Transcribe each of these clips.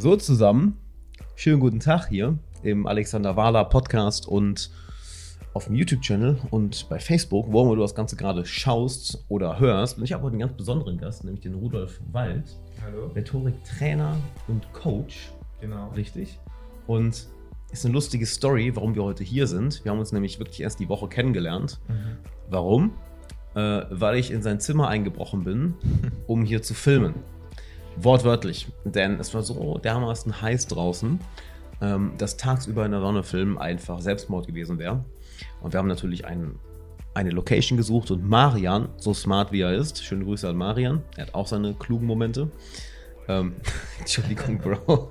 So zusammen, schönen guten Tag hier im Alexander Wahler Podcast und auf dem YouTube-Channel und bei Facebook, wo immer du das Ganze gerade schaust oder hörst. Und ich habe heute einen ganz besonderen Gast, nämlich den Rudolf Wald, Hallo. Rhetorik-Trainer und Coach. Genau. Richtig. Und ist eine lustige Story, warum wir heute hier sind. Wir haben uns nämlich wirklich erst die Woche kennengelernt. Mhm. Warum? Äh, weil ich in sein Zimmer eingebrochen bin, um hier zu filmen. Wortwörtlich. Denn es war so dermaßen heiß draußen, ähm, dass tagsüber in der Sonne filmen einfach Selbstmord gewesen wäre. Und wir haben natürlich einen, eine Location gesucht und Marian, so smart wie er ist, schöne Grüße an Marian, er hat auch seine klugen Momente. Ähm, Entschuldigung, Bro.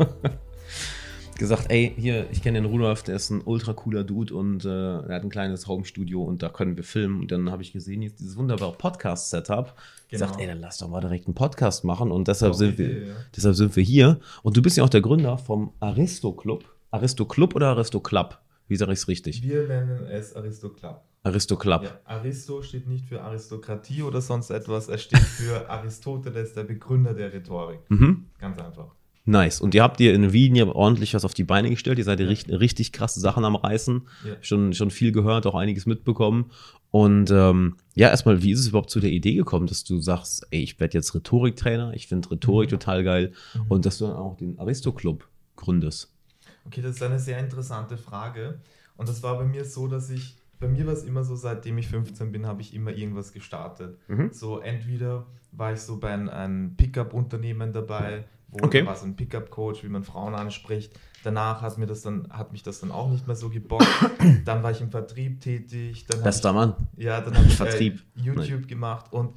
Gesagt, ey, hier, ich kenne den Rudolf, der ist ein ultra cooler Dude und äh, er hat ein kleines Homestudio und da können wir filmen. Und dann habe ich gesehen, jetzt dieses wunderbare Podcast-Setup. Genau. Gesagt, ey, dann lass doch mal direkt einen Podcast machen und deshalb Auch sind, wir, ja. deshalb sind wir hier. Und du bist ja auch der Gründer vom Aristo Club. Aristo Club oder Aristo Club? Wie sage ich es richtig? Wir nennen es Aristoclub. Aristo Club. Ja, Aristo steht nicht für Aristokratie oder sonst etwas. Es steht für Aristoteles, der Begründer der Rhetorik. Mhm. Ganz einfach. Nice. Und ihr habt ihr in Wien ja ordentlich was auf die Beine gestellt. Ihr seid ja richtig, richtig krasse Sachen am Reißen. Ja. Schon, schon viel gehört, auch einiges mitbekommen. Und ähm, ja, erstmal, wie ist es überhaupt zu der Idee gekommen, dass du sagst, ey, ich werde jetzt Rhetoriktrainer, ich finde Rhetorik Mhm. total geil Mhm. und dass du dann auch den Aristo-Club gründest. Okay, das ist eine sehr interessante Frage. Und das war bei mir so, dass ich, bei mir war es immer so, seitdem ich 15 bin, habe ich immer irgendwas gestartet. Mhm. So entweder war ich so bei einem, einem Pickup-Unternehmen dabei, wo Okay. war so ein Pickup-Coach, wie man Frauen anspricht. Danach hat, mir das dann, hat mich das dann auch nicht mehr so gebockt. dann war ich im Vertrieb tätig. Dann Bester Mann. ich, ja, dann habe ich Vertrieb. Äh, YouTube gemacht und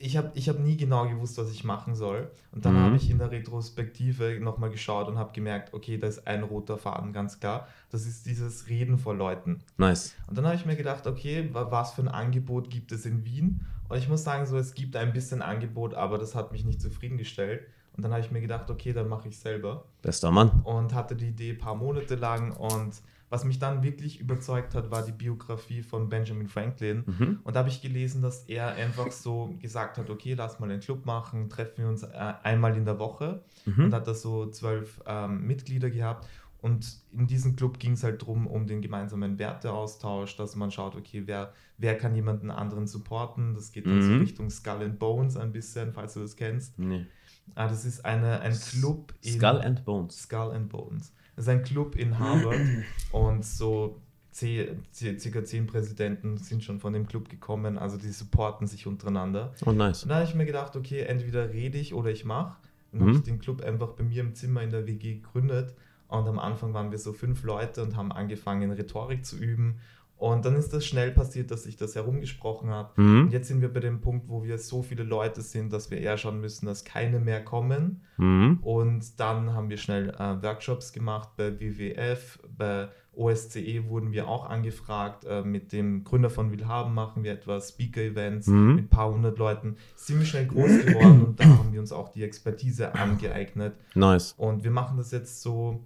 ich habe ich hab nie genau gewusst, was ich machen soll. Und dann Mhm. habe ich in der Retrospektive nochmal geschaut und habe gemerkt, okay, da ist ein roter Faden, ganz klar. Das ist dieses Reden vor Leuten. Nice. Und dann habe ich mir gedacht, okay, wa- was für ein Angebot gibt es in Wien? Und ich muss sagen, so es gibt ein bisschen Angebot, aber das hat mich nicht zufriedengestellt. Und dann habe ich mir gedacht, okay, dann mache ich selber. Bester Mann. Und hatte die Idee ein paar Monate lang. Und was mich dann wirklich überzeugt hat, war die Biografie von Benjamin Franklin. Mhm. Und da habe ich gelesen, dass er einfach so gesagt hat, okay, lass mal einen Club machen, treffen wir uns äh, einmal in der Woche. Mhm. Und hat da so zwölf ähm, Mitglieder gehabt. Und in diesem Club ging es halt darum, um den gemeinsamen Werteaustausch, dass man schaut, okay, wer, wer kann jemanden anderen supporten. Das geht dann so Mhm. Richtung Skull and Bones ein bisschen, falls du das kennst. Nee. Ah, das ist eine, ein Club in Skull and Bones. Skull and Bones. Das ist ein Club in Harvard und so circa zehn Präsidenten sind schon von dem Club gekommen, also die supporten sich untereinander. Oh, nice. Und da habe ich mir gedacht, okay, entweder rede ich oder ich mache. Dann Mhm. habe ich den Club einfach bei mir im Zimmer in der WG gegründet. Und am Anfang waren wir so fünf Leute und haben angefangen, Rhetorik zu üben. Und dann ist das schnell passiert, dass sich das herumgesprochen. Und Mhm. jetzt sind wir bei dem Punkt, wo wir so viele Leute sind, dass wir eher schauen müssen, dass keine mehr kommen. Mhm. Und dann haben wir schnell äh, Workshops gemacht bei WWF, bei OSCE wurden wir auch angefragt. Äh, mit dem Gründer von Willhaben machen wir etwas, Speaker-Events Mhm. mit ein paar hundert Leuten. Ziemlich schnell groß geworden und da haben wir uns auch die Expertise angeeignet. Nice. Und wir machen das jetzt so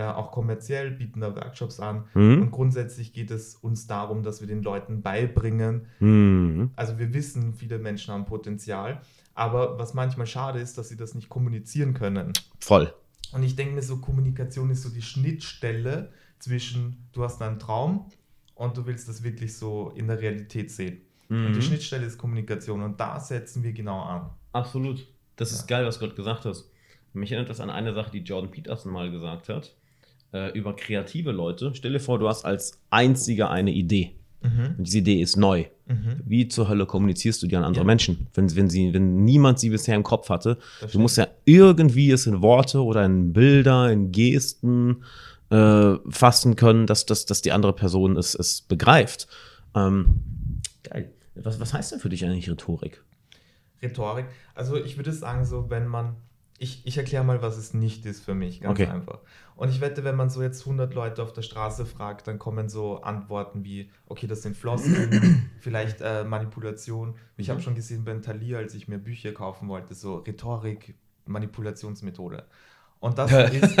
äh, auch kommerziell, bieten da Workshops an. Mhm. Und grundsätzlich geht es uns darum, dass wir den Leuten beibringen, Mhm. also wir wissen, viele Menschen haben Potenzial, aber was manchmal schade ist, dass sie das nicht kommunizieren können. Voll. Und ich denke mir so, Kommunikation ist so die Schnittstelle zwischen, du hast einen Traum und du willst das wirklich so in der Realität sehen. Und die Mhm. Schnittstelle ist Kommunikation und da setzen wir genau an. Absolut. Das ist Ja. geil, was du gerade gesagt hast. Mich erinnert das an eine Sache, die Jordan Peterson mal gesagt hat. Äh, über kreative Leute. Stell dir vor, du hast als einziger eine Idee. Mhm. Und diese Idee ist neu. Mhm. Wie zur Hölle kommunizierst du die an andere Ja. Menschen, wenn, wenn, sie, wenn niemand sie bisher im Kopf hatte? Das Du musst ja irgendwie es in Worte oder in Bilder, in Gesten äh, fassen können, dass, dass, dass die andere Person es, es begreift. Ähm, geil. Was, was heißt denn für dich eigentlich Rhetorik? Rhetorik. Also ich würde sagen, so wenn man, ich, ich erkläre mal, was es nicht ist für mich, ganz Okay. einfach. Und ich wette, wenn man so jetzt 100 Leute auf der Straße fragt, dann kommen so Antworten wie, okay, das sind Floskeln, vielleicht äh, Manipulation. Ich habe schon gesehen bei Thalia, als ich mir Bücher kaufen wollte, so Rhetorik, Manipulationsmethode. Und das ist,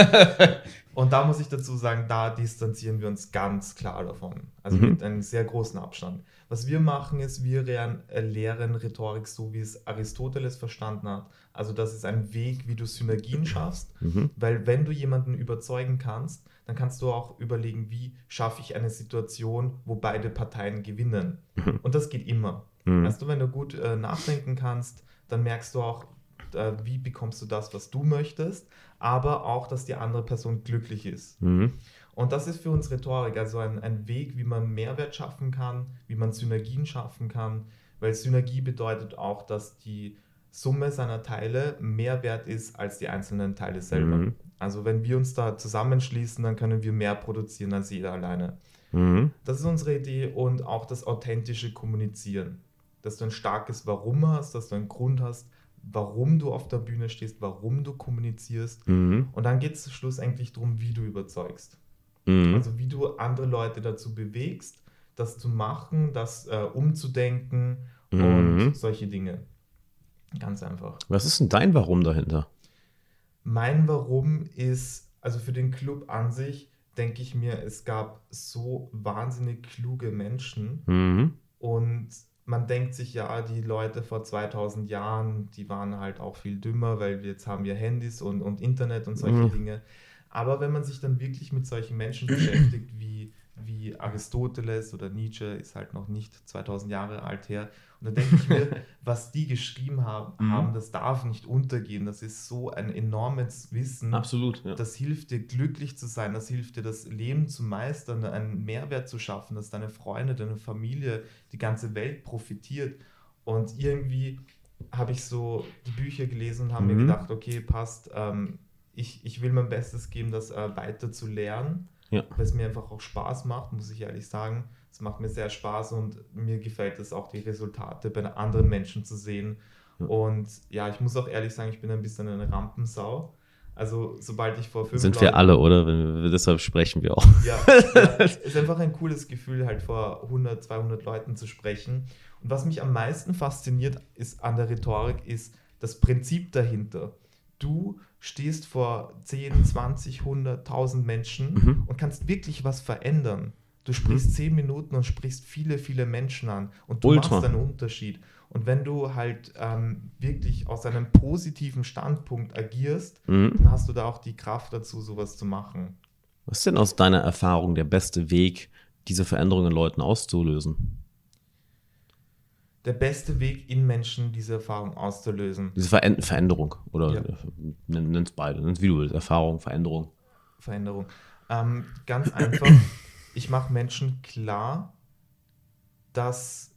und da muss ich dazu sagen, da distanzieren wir uns ganz klar davon. Also Mhm. mit einem sehr großen Abstand. Was wir machen, ist, wir lehren, äh, lehren Rhetorik so, wie es Aristoteles verstanden hat. Also das ist ein Weg, wie du Synergien schaffst. Mhm. Weil wenn du jemanden überzeugen kannst, dann kannst du auch überlegen, wie schaffe ich eine Situation, wo beide Parteien gewinnen. Mhm. Und das geht immer. Mhm. Weißt du, wenn du gut äh, nachdenken kannst, dann merkst du auch, äh, wie bekommst du das, was du möchtest, aber auch, dass die andere Person glücklich ist. Mhm. Und das ist für uns Rhetorik, also ein, ein Weg, wie man Mehrwert schaffen kann, wie man Synergien schaffen kann, weil Synergie bedeutet auch, dass die Summe seiner Teile mehr wert ist als die einzelnen Teile selber. Mhm. Also wenn wir uns da zusammenschließen, dann können wir mehr produzieren als jeder alleine. Mhm. Das ist unsere Idee und auch das authentische Kommunizieren. Dass du ein starkes Warum hast, dass du einen Grund hast, warum du auf der Bühne stehst, warum du kommunizierst. Mhm. Und dann geht es schlussendlich darum, wie du überzeugst. Mhm. Also wie du andere Leute dazu bewegst, das zu machen, das äh, umzudenken und Mhm. solche Dinge. Ganz einfach. Was ist denn dein Warum dahinter? Mein Warum ist, also für den Club an sich, denke ich mir, es gab so wahnsinnig kluge Menschen Mhm. und man denkt sich, ja, die Leute vor 2000 Jahren, die waren halt auch viel dümmer, weil jetzt haben wir Handys und, und Internet und solche Mhm. Dinge. Aber wenn man sich dann wirklich mit solchen Menschen beschäftigt, wie, wie Aristoteles oder Nietzsche, ist halt noch nicht 2000 Jahre alt her. Und da denke ich mir, was die geschrieben haben, Mhm. haben, das darf nicht untergehen. Das ist so ein enormes Wissen. Absolut. Ja. Das hilft dir, glücklich zu sein, das hilft dir, das Leben zu meistern, einen Mehrwert zu schaffen, dass deine Freunde, deine Familie, die ganze Welt profitiert. Und irgendwie habe ich so die Bücher gelesen und habe mir Mhm. gedacht, okay, passt, ähm, ich, ich will mein Bestes geben, das äh, weiter zu lernen, Ja. weil es mir einfach auch Spaß macht, muss ich ehrlich sagen. Es macht mir sehr Spaß und mir gefällt es auch, die Resultate bei anderen Menschen zu sehen. Ja. Und ja, ich muss auch ehrlich sagen, ich bin ein bisschen eine Rampensau. Also sobald ich vor fünf Sind wir Leuten- alle, oder? Wir, deshalb sprechen wir auch. ja, ja, ist einfach ein cooles Gefühl, halt vor 100, 200 Leuten zu sprechen. Und was mich am meisten fasziniert ist an der Rhetorik, ist das Prinzip dahinter. Du stehst vor 10, 20, 100, 1000 Menschen Mhm. und kannst wirklich was verändern. Du sprichst 10 Minuten und sprichst viele, viele Menschen an und du Ultra. machst einen Unterschied. Und wenn du halt ähm, wirklich aus einem positiven Standpunkt agierst, Mhm. dann hast du da auch die Kraft dazu, sowas zu machen. Was ist denn aus deiner Erfahrung der beste Weg, diese Veränderungen in Leuten auszulösen? Der beste Weg in Menschen, diese Erfahrung auszulösen. Diese Veränd Veränderung. Oder Ja. nenn es beide. Nenn es wie du willst. Erfahrung, Veränderung. Veränderung. Ähm, ganz einfach, ich mache Menschen klar, dass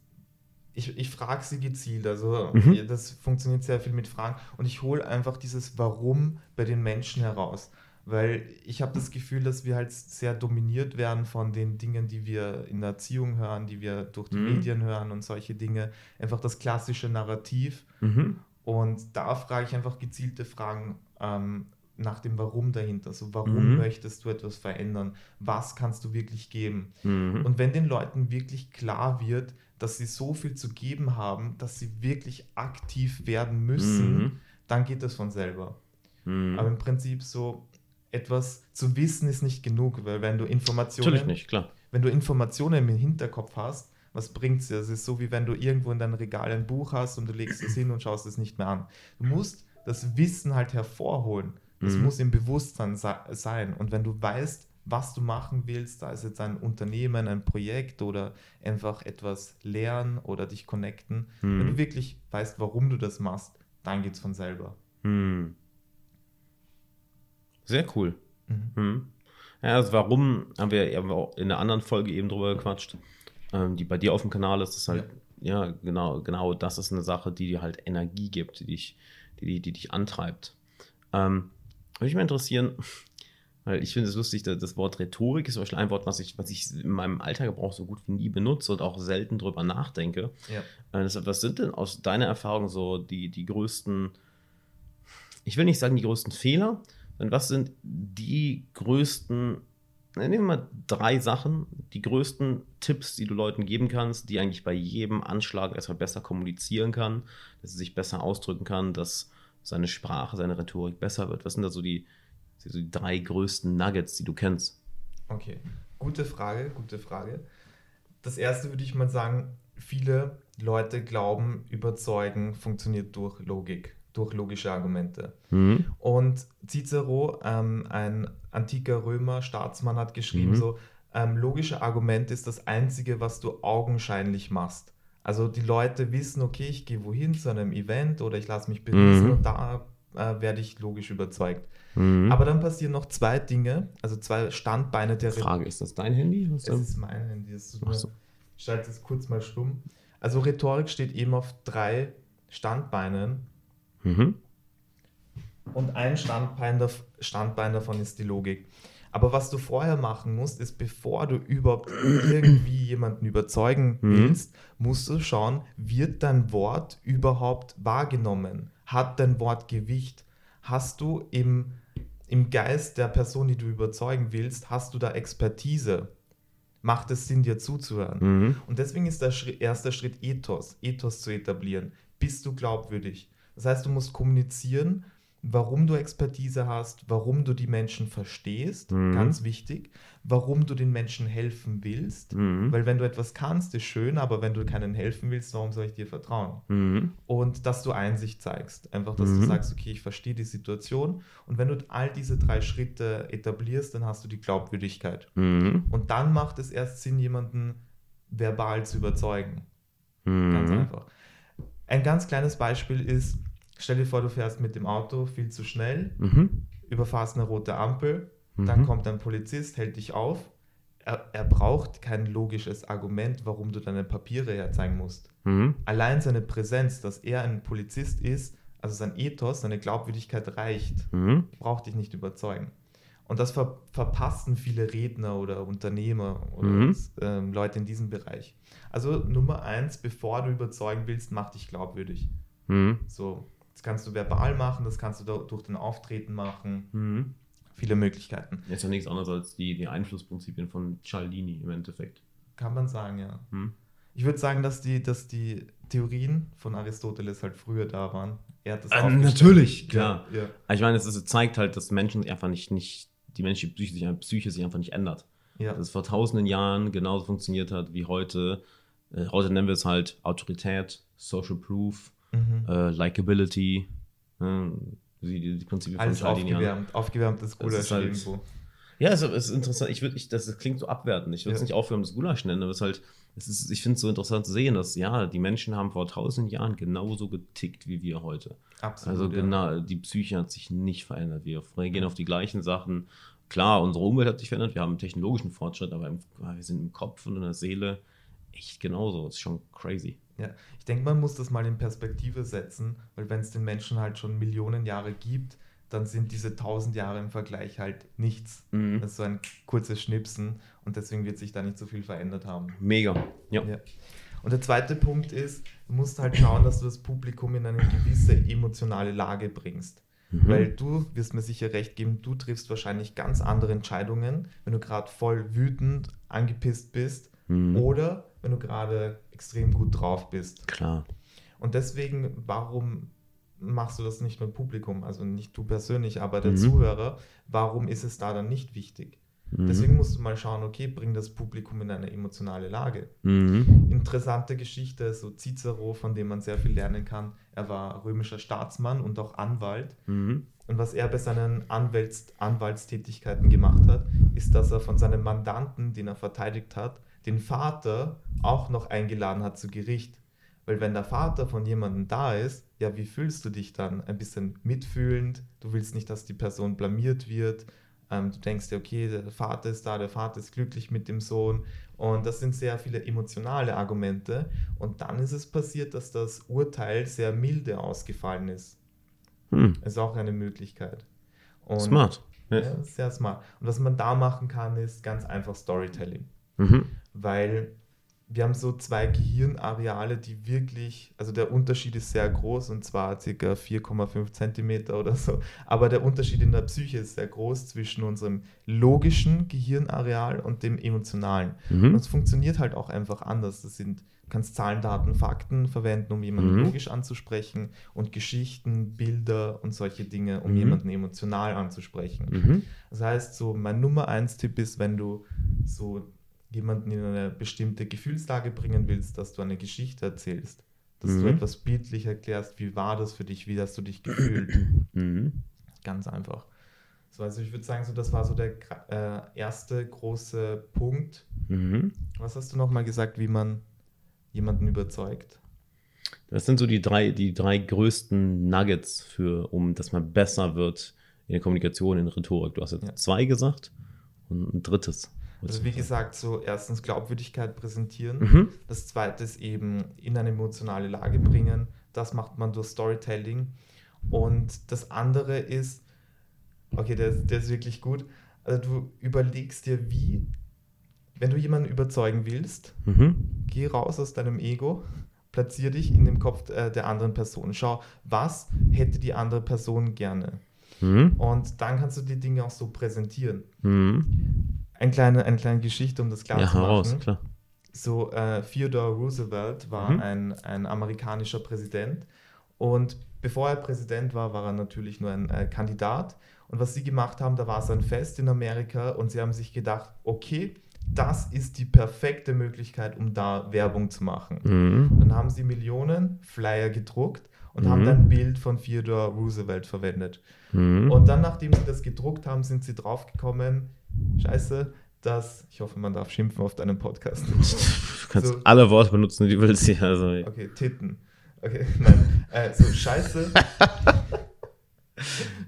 ich, ich frage sie gezielt. Also Mhm. das funktioniert sehr viel mit Fragen und ich hole einfach dieses Warum bei den Menschen heraus. Weil ich habe das Gefühl, dass wir halt sehr dominiert werden von den Dingen, die wir in der Erziehung hören, die wir durch die Mhm. Medien hören und solche Dinge. Einfach das klassische Narrativ. Mhm. Und da frage ich einfach gezielte Fragen ähm, nach dem Warum dahinter. So, warum Mhm. möchtest du etwas verändern? Was kannst du wirklich geben? Mhm. Und wenn den Leuten wirklich klar wird, dass sie so viel zu geben haben, dass sie wirklich aktiv werden müssen, Mhm. dann geht das von selber. Mhm. Aber im Prinzip so etwas zu wissen ist nicht genug, weil wenn du Informationen Natürlich nicht, klar. wenn du Informationen im Hinterkopf hast, was bringt es dir? Es ist so, wie wenn du irgendwo in deinem Regal ein Buch hast und du legst es hin und schaust es nicht mehr an. Du musst das Wissen halt hervorholen. Das Mhm. muss im Bewusstsein se- sein. Und wenn du weißt, was du machen willst, da ist jetzt ein Unternehmen, ein Projekt oder einfach etwas lernen oder dich connecten, wenn Mhm. du wirklich weißt, warum du das machst, dann geht es von selber. Hm. Sehr cool. Mhm. Hm. Ja, also warum haben wir ja auch in einer anderen Folge eben drüber gequatscht, ähm, die bei dir auf dem Kanal ist, ist halt, ja, genau, genau, das ist eine Sache, die dir halt Energie gibt, die dich, die, die, die dich antreibt. Ähm, würde mich mal interessieren, weil ich finde es lustig, dass das Wort Rhetorik ist zum Beispiel ein Wort, was ich, was ich in meinem Alltagsgebrauch so gut wie nie benutze und auch selten drüber nachdenke. Ja. Äh, deshalb, was sind denn aus deiner Erfahrung so die, die größten, ich will nicht sagen die größten Fehler, sondern was sind die größten, nehmen wir mal drei Sachen, die größten Tipps, die du Leuten geben kannst, die eigentlich bei jedem Anschlag erstmal besser kommunizieren kann, dass er sich besser ausdrücken kann, dass seine Sprache, seine Rhetorik besser wird. Was sind da so die, so die drei größten Nuggets, die du kennst? Okay, gute Frage, gute Frage. Das erste würde ich mal sagen, viele Leute glauben, überzeugen funktioniert durch Logik, durch logische Argumente. Mhm. Und Cicero, ähm, ein antiker Römer, Staatsmann, hat geschrieben, Mhm. so, ähm, logische Argument ist das Einzige, was du augenscheinlich machst. Also die Leute wissen, okay, ich gehe wohin zu einem Event oder ich lasse mich beriesen Mhm. und da äh, werde ich logisch überzeugt. Mhm. Aber dann passieren noch zwei Dinge, also zwei Standbeine der Frage, ist das dein Handy? Was es ist mein Handy. Es nur, so. Ich schalte es kurz mal stumm. Also Rhetorik steht eben auf drei Standbeinen mhm. und ein Standbein, Standbein davon ist die Logik. Aber was du vorher machen musst, ist, bevor du überhaupt irgendwie jemanden überzeugen Mhm. willst, musst du schauen, wird dein Wort überhaupt wahrgenommen? Hat dein Wort Gewicht? Hast du im, im Geist der Person, die du überzeugen willst, hast du da Expertise? Macht es Sinn, dir zuzuhören? Mhm. Und deswegen ist der Schritt, erste Schritt Ethos, Ethos zu etablieren. Bist du glaubwürdig? Das heißt, du musst kommunizieren, warum du Expertise hast, warum du die Menschen verstehst, Mhm. ganz wichtig, warum du den Menschen helfen willst. Mhm. Weil wenn du etwas kannst, ist schön, aber wenn du keinen helfen willst, warum soll ich dir vertrauen? Mhm. Und dass du Einsicht zeigst. Einfach, dass du Mhm. sagst, okay, ich verstehe die Situation. Und wenn du all diese drei Schritte etablierst, dann hast du die Glaubwürdigkeit. Mhm. Und dann macht es erst Sinn, jemanden verbal zu überzeugen. Ganz Mhm. einfach. Ein ganz kleines Beispiel ist, stell dir vor, du fährst mit dem Auto viel zu schnell, Mhm. überfahrst eine rote Ampel, dann Mhm. kommt ein Polizist, hält dich auf. Er, er braucht kein logisches Argument, warum du deine Papiere herzeigen musst. Mhm. Allein seine Präsenz, dass er ein Polizist ist, also sein Ethos, seine Glaubwürdigkeit reicht Mhm. braucht dich nicht überzeugen. Und das ver verpassen viele Redner oder Unternehmer oder Mhm. ähm, Leute in diesem Bereich. Also Nummer eins, bevor du überzeugen willst, mach dich glaubwürdig. Mhm. So, kannst du verbal machen, das kannst du durch den Auftreten machen. Mhm. Viele Möglichkeiten. Ist ja nichts anderes als die, die Einflussprinzipien von Cialdini im Endeffekt. Kann man sagen, ja. Mhm. Ich würde sagen, dass die, dass die Theorien von Aristoteles halt früher da waren. Er hat das aufgestellt. natürlich, klar. Ja, ja. Ich meine, es ist- zeigt halt, dass Menschen sich einfach nicht, nicht die menschliche Psyche sich, Psyche sich einfach nicht ändert. ja. Dass es vor tausenden Jahren genauso funktioniert hat wie heute. Äh, heute nennen wir es halt Autorität, Social Proof, Mhm. äh, Likability, äh, die, die, die Prinzipien Alles von aufgewärmt, aufgewärmtes Das Gulasch ist halt- irgendwo. Ja, es ist interessant. Ich würde, ich, das, das klingt so abwertend. Ich würde es Ja. nicht aufwärmendes Gulasch nennen, aber es ist halt, es ist, ich finde es so interessant zu sehen, dass ja, die Menschen haben vor tausend Jahren genauso getickt wie wir heute. Absolut. Also ja. genau, die Psyche hat sich nicht verändert. Wir reagieren auf die gleichen Sachen. Klar, unsere Umwelt hat sich verändert, wir haben einen technologischen Fortschritt, aber im, wir sind im Kopf und in der Seele echt genauso. Das ist schon crazy. Ja, ich denke, man muss das mal in Perspektive setzen, weil wenn es den Menschen halt schon Millionen Jahre gibt, dann sind diese tausend Jahre im Vergleich halt nichts. Mhm. Das ist so ein kurzes Schnipsen und deswegen wird sich da nicht so viel verändert haben. Mega. Ja. Ja. Und der zweite Punkt ist, du musst halt schauen, dass du das Publikum in eine gewisse emotionale Lage bringst. Mhm. Weil du wirst mir sicher recht geben, du triffst wahrscheinlich ganz andere Entscheidungen, wenn du gerade voll wütend, angepisst bist Mhm. oder wenn du gerade extrem gut drauf bist. Klar. Und deswegen, warum machst du das nicht mit Publikum? Also nicht du persönlich, aber der Mhm. Zuhörer. Warum ist es da dann nicht wichtig? Mhm. Deswegen musst du mal schauen, okay, bring das Publikum in eine emotionale Lage. Mhm. Interessante Geschichte, so Cicero, von dem man sehr viel lernen kann. Er war römischer Staatsmann und auch Anwalt. Mhm. Und was er bei seinen Anwälts Anwaltstätigkeiten gemacht hat, ist, dass er von seinem Mandanten, den er verteidigt hat, den Vater auch noch eingeladen hat zu Gericht. Weil wenn der Vater von jemandem da ist, ja, wie fühlst du dich dann? Ein bisschen mitfühlend, du willst nicht, dass die Person blamiert wird. Ähm, du denkst dir, okay, der Vater ist da, der Vater ist glücklich mit dem Sohn. Und das sind sehr viele emotionale Argumente. Und dann ist es passiert, dass das Urteil sehr milde ausgefallen ist. Mhm. Ist auch eine Möglichkeit. Und Smart. Ja, sehr smart. Und was man da machen kann, ist ganz einfach Storytelling. Mhm. Weil wir haben so zwei Gehirnareale, die wirklich, also der Unterschied ist sehr groß und zwar ca. 4,5 Zentimeter oder so, aber der Unterschied in der Psyche ist sehr groß zwischen unserem logischen Gehirnareal und dem emotionalen. Mhm. Und es funktioniert halt auch einfach anders. Das sind, du kannst Zahlen, Daten, Fakten verwenden, um jemanden Mhm. logisch anzusprechen und Geschichten, Bilder und solche Dinge, um Mhm. jemanden emotional anzusprechen. Mhm. Das heißt, so mein Nummer eins Tipp ist, wenn du so jemanden in eine bestimmte Gefühlslage bringen willst, dass du eine Geschichte erzählst, dass du Mhm. etwas bildlich erklärst, wie war das für dich, wie hast du dich gefühlt. Mhm. Ganz einfach. So, also ich würde sagen, so das war so der äh, erste große Punkt. Mhm. Was hast du nochmal gesagt, wie man jemanden überzeugt? Das sind so die drei, die drei größten Nuggets für, um dass man besser wird in der Kommunikation, in Rhetorik. Du hast jetzt Ja. zwei gesagt und ein drittes. Also wie gesagt, so erstens Glaubwürdigkeit präsentieren. Mhm. Das zweite ist eben in eine emotionale Lage bringen. Das macht man durch Storytelling. Und das andere ist, okay, der, der ist wirklich gut. Also du überlegst dir, wie, wenn du jemanden überzeugen willst, Mhm. geh raus aus deinem Ego, platzier dich in dem Kopf äh, der anderen Person. Schau, was hätte die andere Person gerne? Mhm. Und dann kannst du die Dinge auch so präsentieren. Mhm. Ein kleine, eine kleine Geschichte, um das klar Ja, zu machen. heraus, klar. So, äh, Theodore Roosevelt war Mhm. ein, ein amerikanischer Präsident und bevor er Präsident war, war er natürlich nur ein äh, Kandidat. Und was sie gemacht haben, da war so ein Fest in Amerika und sie haben sich gedacht, okay, das ist die perfekte Möglichkeit, um da Werbung zu machen. Mhm. Dann haben sie Millionen Flyer gedruckt und Mhm. haben dann ein Bild von Theodore Roosevelt verwendet. Mhm. Und dann, nachdem sie das gedruckt haben, sind sie draufgekommen, scheiße, dass, ich hoffe, man darf schimpfen auf deinem Podcast. Du kannst so- alle Worte benutzen, die du willst. hier. Also, Okay, Titten. Okay, nein. Äh, so, scheiße.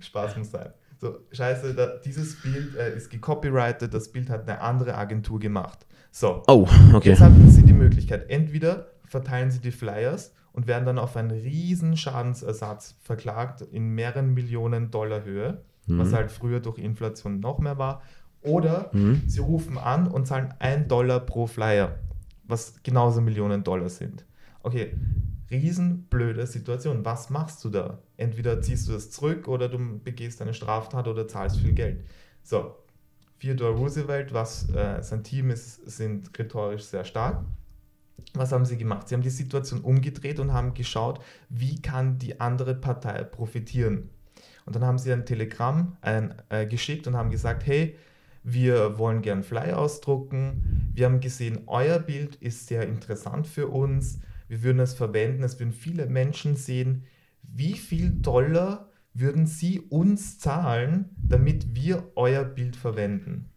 Spaß muss sein. So, scheiße, da, dieses Bild äh, ist gecopyrighted, das Bild hat eine andere Agentur gemacht. So, Oh, okay. jetzt hatten sie die Möglichkeit, entweder verteilen sie die Flyers und werden dann auf einen riesen Schadensersatz verklagt in mehreren Millionen Dollar Höhe, was Mhm. halt früher durch Inflation noch mehr war, oder Mhm. Sie rufen an und zahlen 1 Dollar pro Flyer, was genauso Millionen Dollar sind. Okay, riesenblöde Situation. Was machst du da? Entweder ziehst du das zurück oder du begehst eine Straftat oder zahlst viel Geld. So, Theodore Roosevelt, was äh, sein Team ist, sind rhetorisch sehr stark. Was haben sie gemacht? Sie haben die Situation umgedreht und haben geschaut, wie kann die andere Partei profitieren. Und dann haben sie ein Telegramm ein, äh, geschickt und haben gesagt, hey, wir wollen gern Fly ausdrucken. Wir haben gesehen, euer Bild ist sehr interessant für uns. Wir würden es verwenden. Es würden viele Menschen sehen. Wie viel Dollar würden sie uns zahlen, damit wir euer Bild verwenden?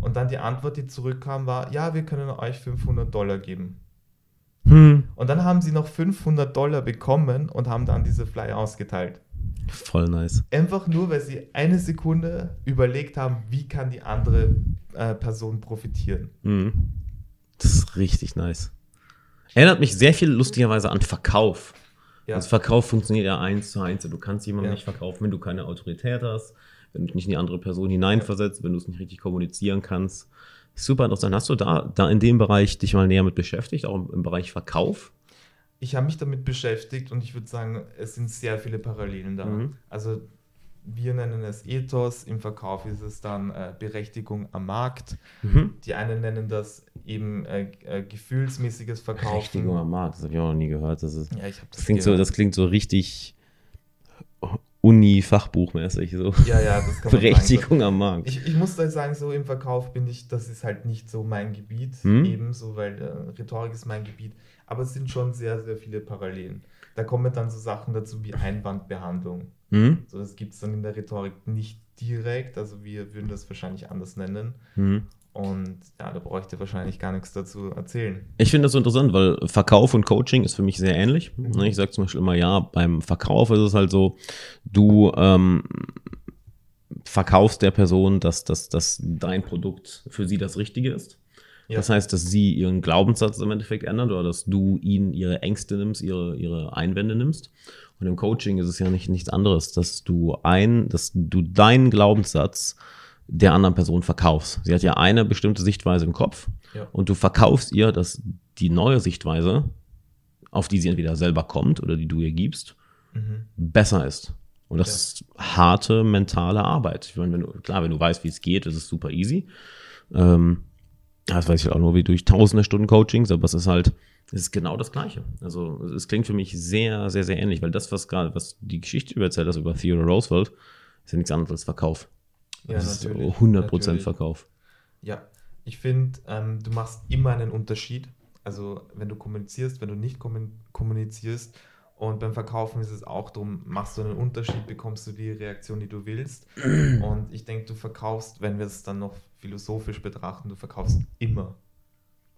Und dann die Antwort, die zurückkam, war, ja, wir können euch 500 Dollar geben. Hm. Und dann haben sie noch 500 Dollar bekommen und haben dann diese Fly ausgeteilt. Voll nice. Einfach nur, weil sie eine Sekunde überlegt haben, wie kann die andere äh, Person profitieren. Mhm. Das ist richtig nice. Erinnert mich sehr viel lustigerweise an Verkauf. Ja, Also Verkauf funktioniert ja eins zu eins. Du kannst jemanden Ja. nicht verkaufen, wenn du keine Autorität hast, wenn du dich nicht in die andere Person hineinversetzt, wenn du es nicht richtig kommunizieren kannst. Super interessant. Hast du da, da in dem Bereich dich mal näher mit beschäftigt, auch im, im Bereich Verkauf? Ich habe mich damit beschäftigt und ich würde sagen, es sind sehr viele Parallelen da. Mhm. Also wir nennen es Ethos, im Verkauf ist es dann äh, Berechtigung am Markt. Mhm. Die einen nennen das eben äh, äh, gefühlsmäßiges Verkaufen. Berechtigung am Markt, das habe ich auch noch nie gehört. Das, ist, Ja, das, das, klingt so, das klingt so richtig Uni-Fachbuchmäßig. So. Ja, ja, das kann. Berechtigung am Markt. Ich, ich muss da sagen, so im Verkauf bin ich, das ist halt nicht so mein Gebiet, Hm? ebenso, weil äh, Rhetorik ist mein Gebiet. Aber es sind schon sehr, sehr viele Parallelen. Da kommen dann so Sachen dazu wie Einwandbehandlung. Mhm. So, das gibt es dann in der Rhetorik nicht direkt, also wir würden das wahrscheinlich anders nennen. Mhm. Und ja, da bräuchte wahrscheinlich gar nichts dazu erzählen. Ich finde das so interessant, weil Verkauf und Coaching ist für mich sehr ähnlich. Mhm. Ich sage zum Beispiel immer, ja, beim Verkauf ist es halt so, du ähm, verkaufst der Person, dass, dass, dass dein Produkt für sie das Richtige ist. Ja. Das heißt, dass sie ihren Glaubenssatz im Endeffekt ändert oder dass du ihnen ihre Ängste nimmst, ihre, ihre Einwände nimmst. Und im Coaching ist es ja nicht nichts anderes, dass du ein, dass du deinen Glaubenssatz der anderen Person verkaufst. Sie hat ja eine bestimmte Sichtweise im Kopf Ja. und du verkaufst ihr, dass die neue Sichtweise, auf die sie entweder selber kommt oder die du ihr gibst, Mhm. besser ist. Und das Ja. ist harte mentale Arbeit. Ich meine, wenn du, klar, wenn du weißt, wie es geht, ist es super easy. Ähm, das weiß ich auch nur wie durch tausende Stunden Coachings, aber es ist halt, es ist genau das Gleiche. Also es klingt für mich sehr, sehr, sehr ähnlich, weil das, was gerade, was die Geschichte über erzählt hast über Theodore Roosevelt, ist ja nichts anderes als Verkauf. Ja, das ist natürlich, 100% natürlich. Verkauf. Ja, ich finde, ähm, du machst immer einen Unterschied. Also wenn du kommunizierst, wenn du nicht kommun- kommunizierst. Und beim Verkaufen ist es auch darum, machst du einen Unterschied, bekommst du die Reaktion, die du willst. Und ich denke, du verkaufst, wenn wir es dann noch philosophisch betrachten, du verkaufst immer.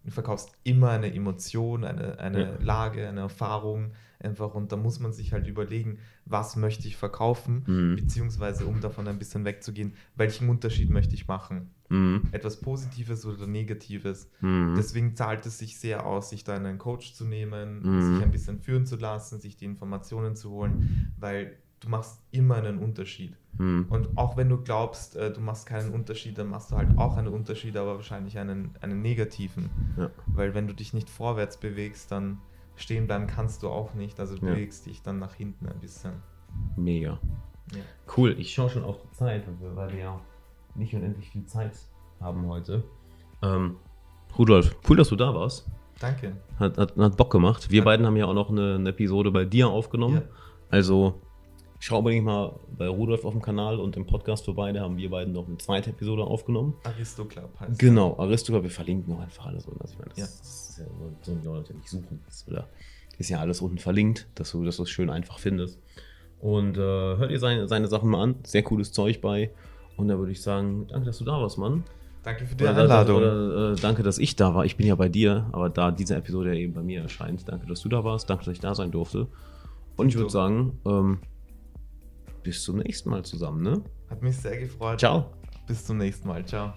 Du verkaufst immer eine Emotion, eine, eine Ja. Lage, eine Erfahrung einfach. Und da muss man sich halt überlegen, was möchte ich verkaufen, Mhm. beziehungsweise um davon ein bisschen wegzugehen, welchen Unterschied möchte ich machen Mhm. etwas Positives oder Negatives. Mhm. Deswegen zahlt es sich sehr aus, sich da einen Coach zu nehmen, Mhm. sich ein bisschen führen zu lassen, sich die Informationen zu holen, weil du machst immer einen Unterschied. Mhm. Und auch wenn du glaubst, äh, du machst keinen Unterschied, dann machst du halt auch einen Unterschied, aber wahrscheinlich einen, einen negativen. Ja. Weil wenn du dich nicht vorwärts bewegst, dann stehen bleiben kannst du auch nicht. Also du Ja. bewegst dich dann nach hinten ein bisschen. Mega. Ja. Cool, ich schaue schon auf die Zeit, weil wir ja nicht unendlich viel Zeit haben heute. Ähm, Rudolf, cool, dass du da warst. Danke. Hat, hat, hat Bock gemacht. Wir Ja. beiden haben ja auch noch eine, eine Episode bei dir aufgenommen. Ja. Also schau unbedingt mal bei Rudolf auf dem Kanal und im Podcast vorbei. Da haben wir beiden noch eine zweite Episode aufgenommen. Aristoclub heißt Genau, Aristocrat, wir verlinken auch einfach alles unten. Also ich meine, das Ja. ist ja so, so die Leute nicht suchen. Das ist, oder, ist ja alles unten verlinkt, dass du, dass du es schön einfach findest. Und äh, hört ihr seine, seine Sachen mal an. Sehr cooles Zeug bei. Und da würde ich sagen, danke, dass du da warst, Mann. Danke für die Oder, Einladung. oder, äh, danke, dass ich da war. Ich bin ja bei dir, aber da diese Episode ja eben bei mir erscheint. Danke, dass du da warst. Danke, dass ich da sein durfte. Und ich würde sagen, ähm, bis zum nächsten Mal zusammen, ne? Hat mich sehr gefreut. Ciao. Bis zum nächsten Mal. Ciao.